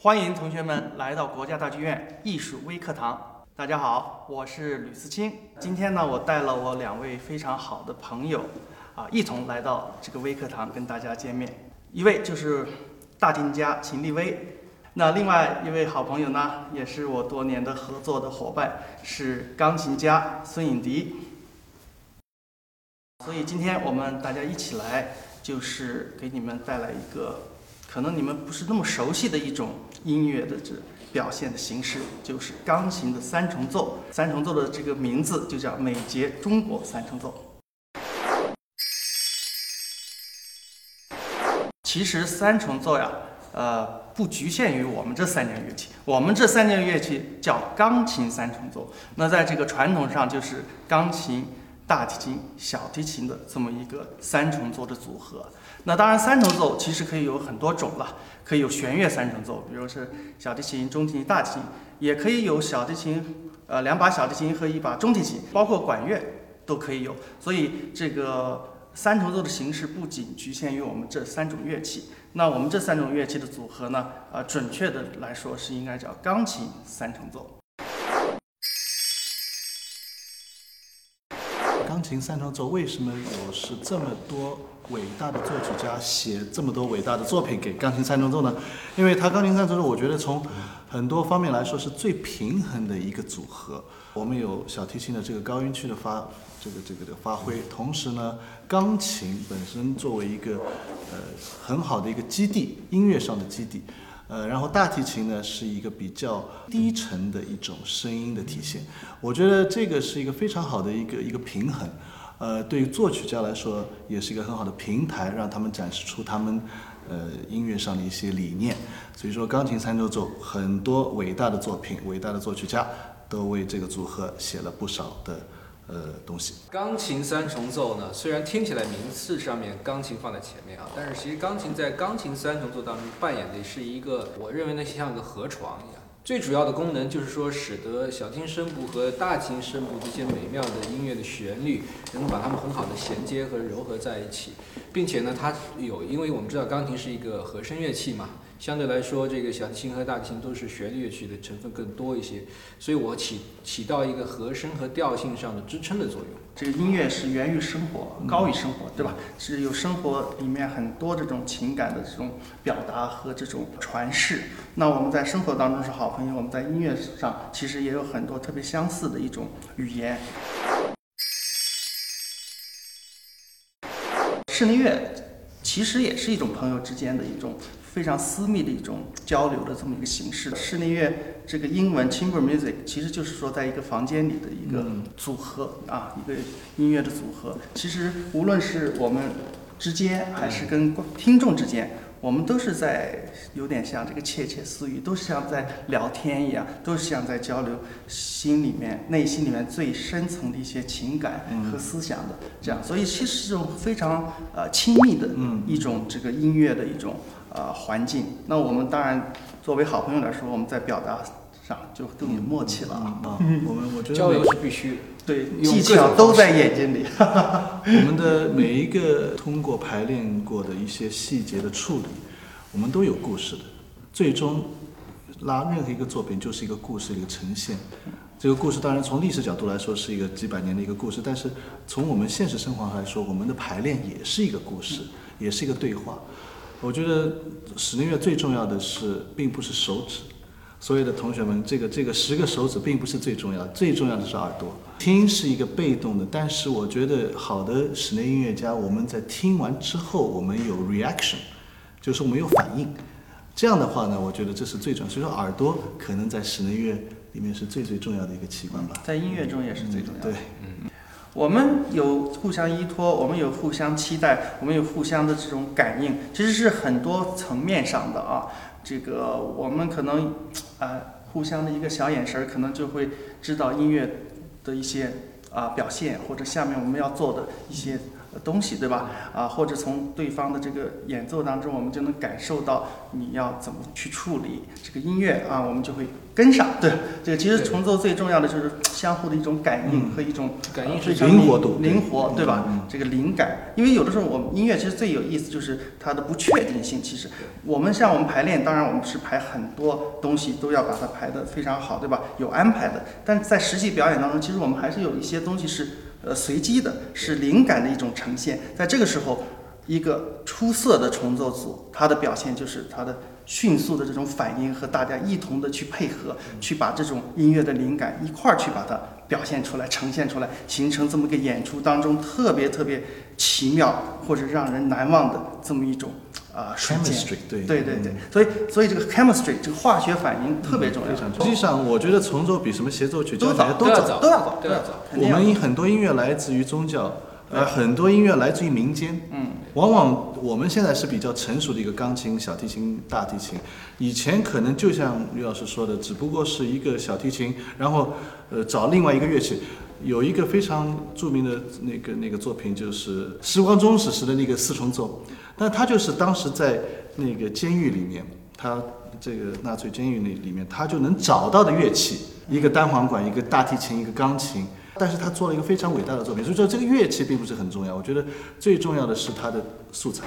欢迎同学们来到国家大剧院艺术微课堂。大家好，我是吕思清。今天呢，我带了我两位非常好的朋友，啊，一同来到这个微课堂跟大家见面。一位就是大提家秦立威，那另外一位好朋友呢，也是我多年的合作的伙伴，是钢琴家孙颖迪。所以今天我们大家一起来，就是给你们带来一个可能你们不是那么熟悉的一种音乐的这表现的形式，就是钢琴的三重奏。三重奏的这个名字就叫美节中国三重奏。其实三重奏呀，呃，不局限于我们这三件乐器，我们这三件乐器叫钢琴三重奏。那在这个传统上就是钢琴。大提琴、小提琴的这么一个三重奏的组合。那当然，三重奏其实可以有很多种了，可以有弦乐三重奏，比如是小提琴、中提琴、大提琴，也可以有小提琴，呃，两把小提琴和一把中提琴，包括管乐都可以有。所以这个三重奏的形式不仅局限于我们这三种乐器。那我们这三种乐器的组合呢？呃，准确的来说是应该叫钢琴三重奏。钢琴三重奏为什么有是这么多伟大的作曲家写这么多伟大的作品给钢琴三重奏呢？因为它钢琴三重奏，我觉得从很多方面来说是最平衡的一个组合。我们有小提琴的这个高音区的发，这个这个的发挥，同时呢，钢琴本身作为一个呃很好的一个基地，音乐上的基地。呃，然后大提琴呢是一个比较低沉的一种声音的体现，我觉得这个是一个非常好的一个一个平衡，呃，对于作曲家来说也是一个很好的平台，让他们展示出他们呃音乐上的一些理念。所以说，钢琴三重奏很多伟大的作品，伟大的作曲家都为这个组合写了不少的。呃，东西。钢琴三重奏呢，虽然听起来名次上面钢琴放在前面啊，但是其实钢琴在钢琴三重奏当中扮演的是一个，我认为呢像个河床一样。最主要的功能就是说，使得小提琴声部和大提琴声部这些美妙的音乐的旋律，能够把它们很好的衔接和糅合在一起，并且呢，它有，因为我们知道钢琴是一个和声乐器嘛。相对来说，这个小提琴和大提琴都是旋律乐器的成分更多一些，所以我起起到一个和声和调性上的支撑的作用。这个音乐是源于生活，高于生活，对吧？是有生活里面很多这种情感的这种表达和这种传世。那我们在生活当中是好朋友，我们在音乐上其实也有很多特别相似的一种语言。室内乐其实也是一种朋友之间的一种。非常私密的一种交流的这么一个形式。室内乐这个英文 chamber music 其实就是说在一个房间里的一个组合啊，一个音乐的组合。其实无论是我们之间，还是跟听众之间，我们都是在有点像这个窃窃私语，都是像在聊天一样，都是像在交流心里面、内心里面最深层的一些情感和思想的这样。所以其实是种非常呃亲密的一种这个音乐的一种。呃，环境。那我们当然作为好朋友来说，我们在表达上就更有默契了啊。我们我觉得交流是必须对，技巧都在眼睛里。我们的每一个通过排练过的一些细节的处理，我们都有故事的。最终拉任何一个作品就是一个故事一个呈现。这个故事当然从历史角度来说是一个几百年的一个故事，但是从我们现实生活来说，我们的排练也是一个故事，也是一个对话。我觉得室内乐最重要的是，并不是手指。所有的同学们，这个这个十个手指并不是最重要的，最重要的是耳朵。听是一个被动的，但是我觉得好的室内音乐家，我们在听完之后，我们有 reaction，就是我们有反应。这样的话呢，我觉得这是最重要。所以说，耳朵可能在室内乐里面是最最重要的一个器官吧。在音乐中也是最重要的。对，嗯。我们有互相依托，我们有互相期待，我们有互相的这种感应，其实是很多层面上的啊。这个我们可能，啊，互相的一个小眼神，可能就会知道音乐的一些啊表现，或者下面我们要做的一些东西，对吧？啊，或者从对方的这个演奏当中，我们就能感受到你要怎么去处理这个音乐啊，我们就会跟上。对，这个其实重奏最重要的就是相互的一种感应和一种感应非常灵活度灵活，对吧？嗯这个灵感，因为有的时候我们音乐其实最有意思就是它的不确定性。其实我们像我们排练，当然我们是排很多东西都要把它排得非常好，对吧？有安排的，但在实际表演当中，其实我们还是有一些东西是呃随机的，是灵感的一种呈现。在这个时候，一个出色的重奏组，它的表现就是它的迅速的这种反应和大家一同的去配合，去把这种音乐的灵感一块儿去把它表现出来、呈现出来，形成这么个演出当中特别特别奇妙或者让人难忘的这么一种啊、瞬间。chemistry 对对对对，所以所以这个 chemistry 这个化学反应特别重要。实际上，我觉得重奏比什么协奏曲、交都早响。都要早都要早都要早。我们很多音乐来自于宗教，呃，很多音乐来自于民间。嗯，往往我们现在是比较成熟的一个钢琴、小提琴、大提琴，以前可能就像于老师说的，只不过是一个小提琴，然后呃找另外一个乐器。有一个非常著名的那个那个作品，就是时光忠史时的那个四重奏，那他就是当时在那个监狱里面，他这个纳粹监狱那里面，他就能找到的乐器，一个单簧管，一个大提琴，一个钢琴。但是他做了一个非常伟大的作品，所以说这个乐器并不是很重要，我觉得最重要的是他的素材。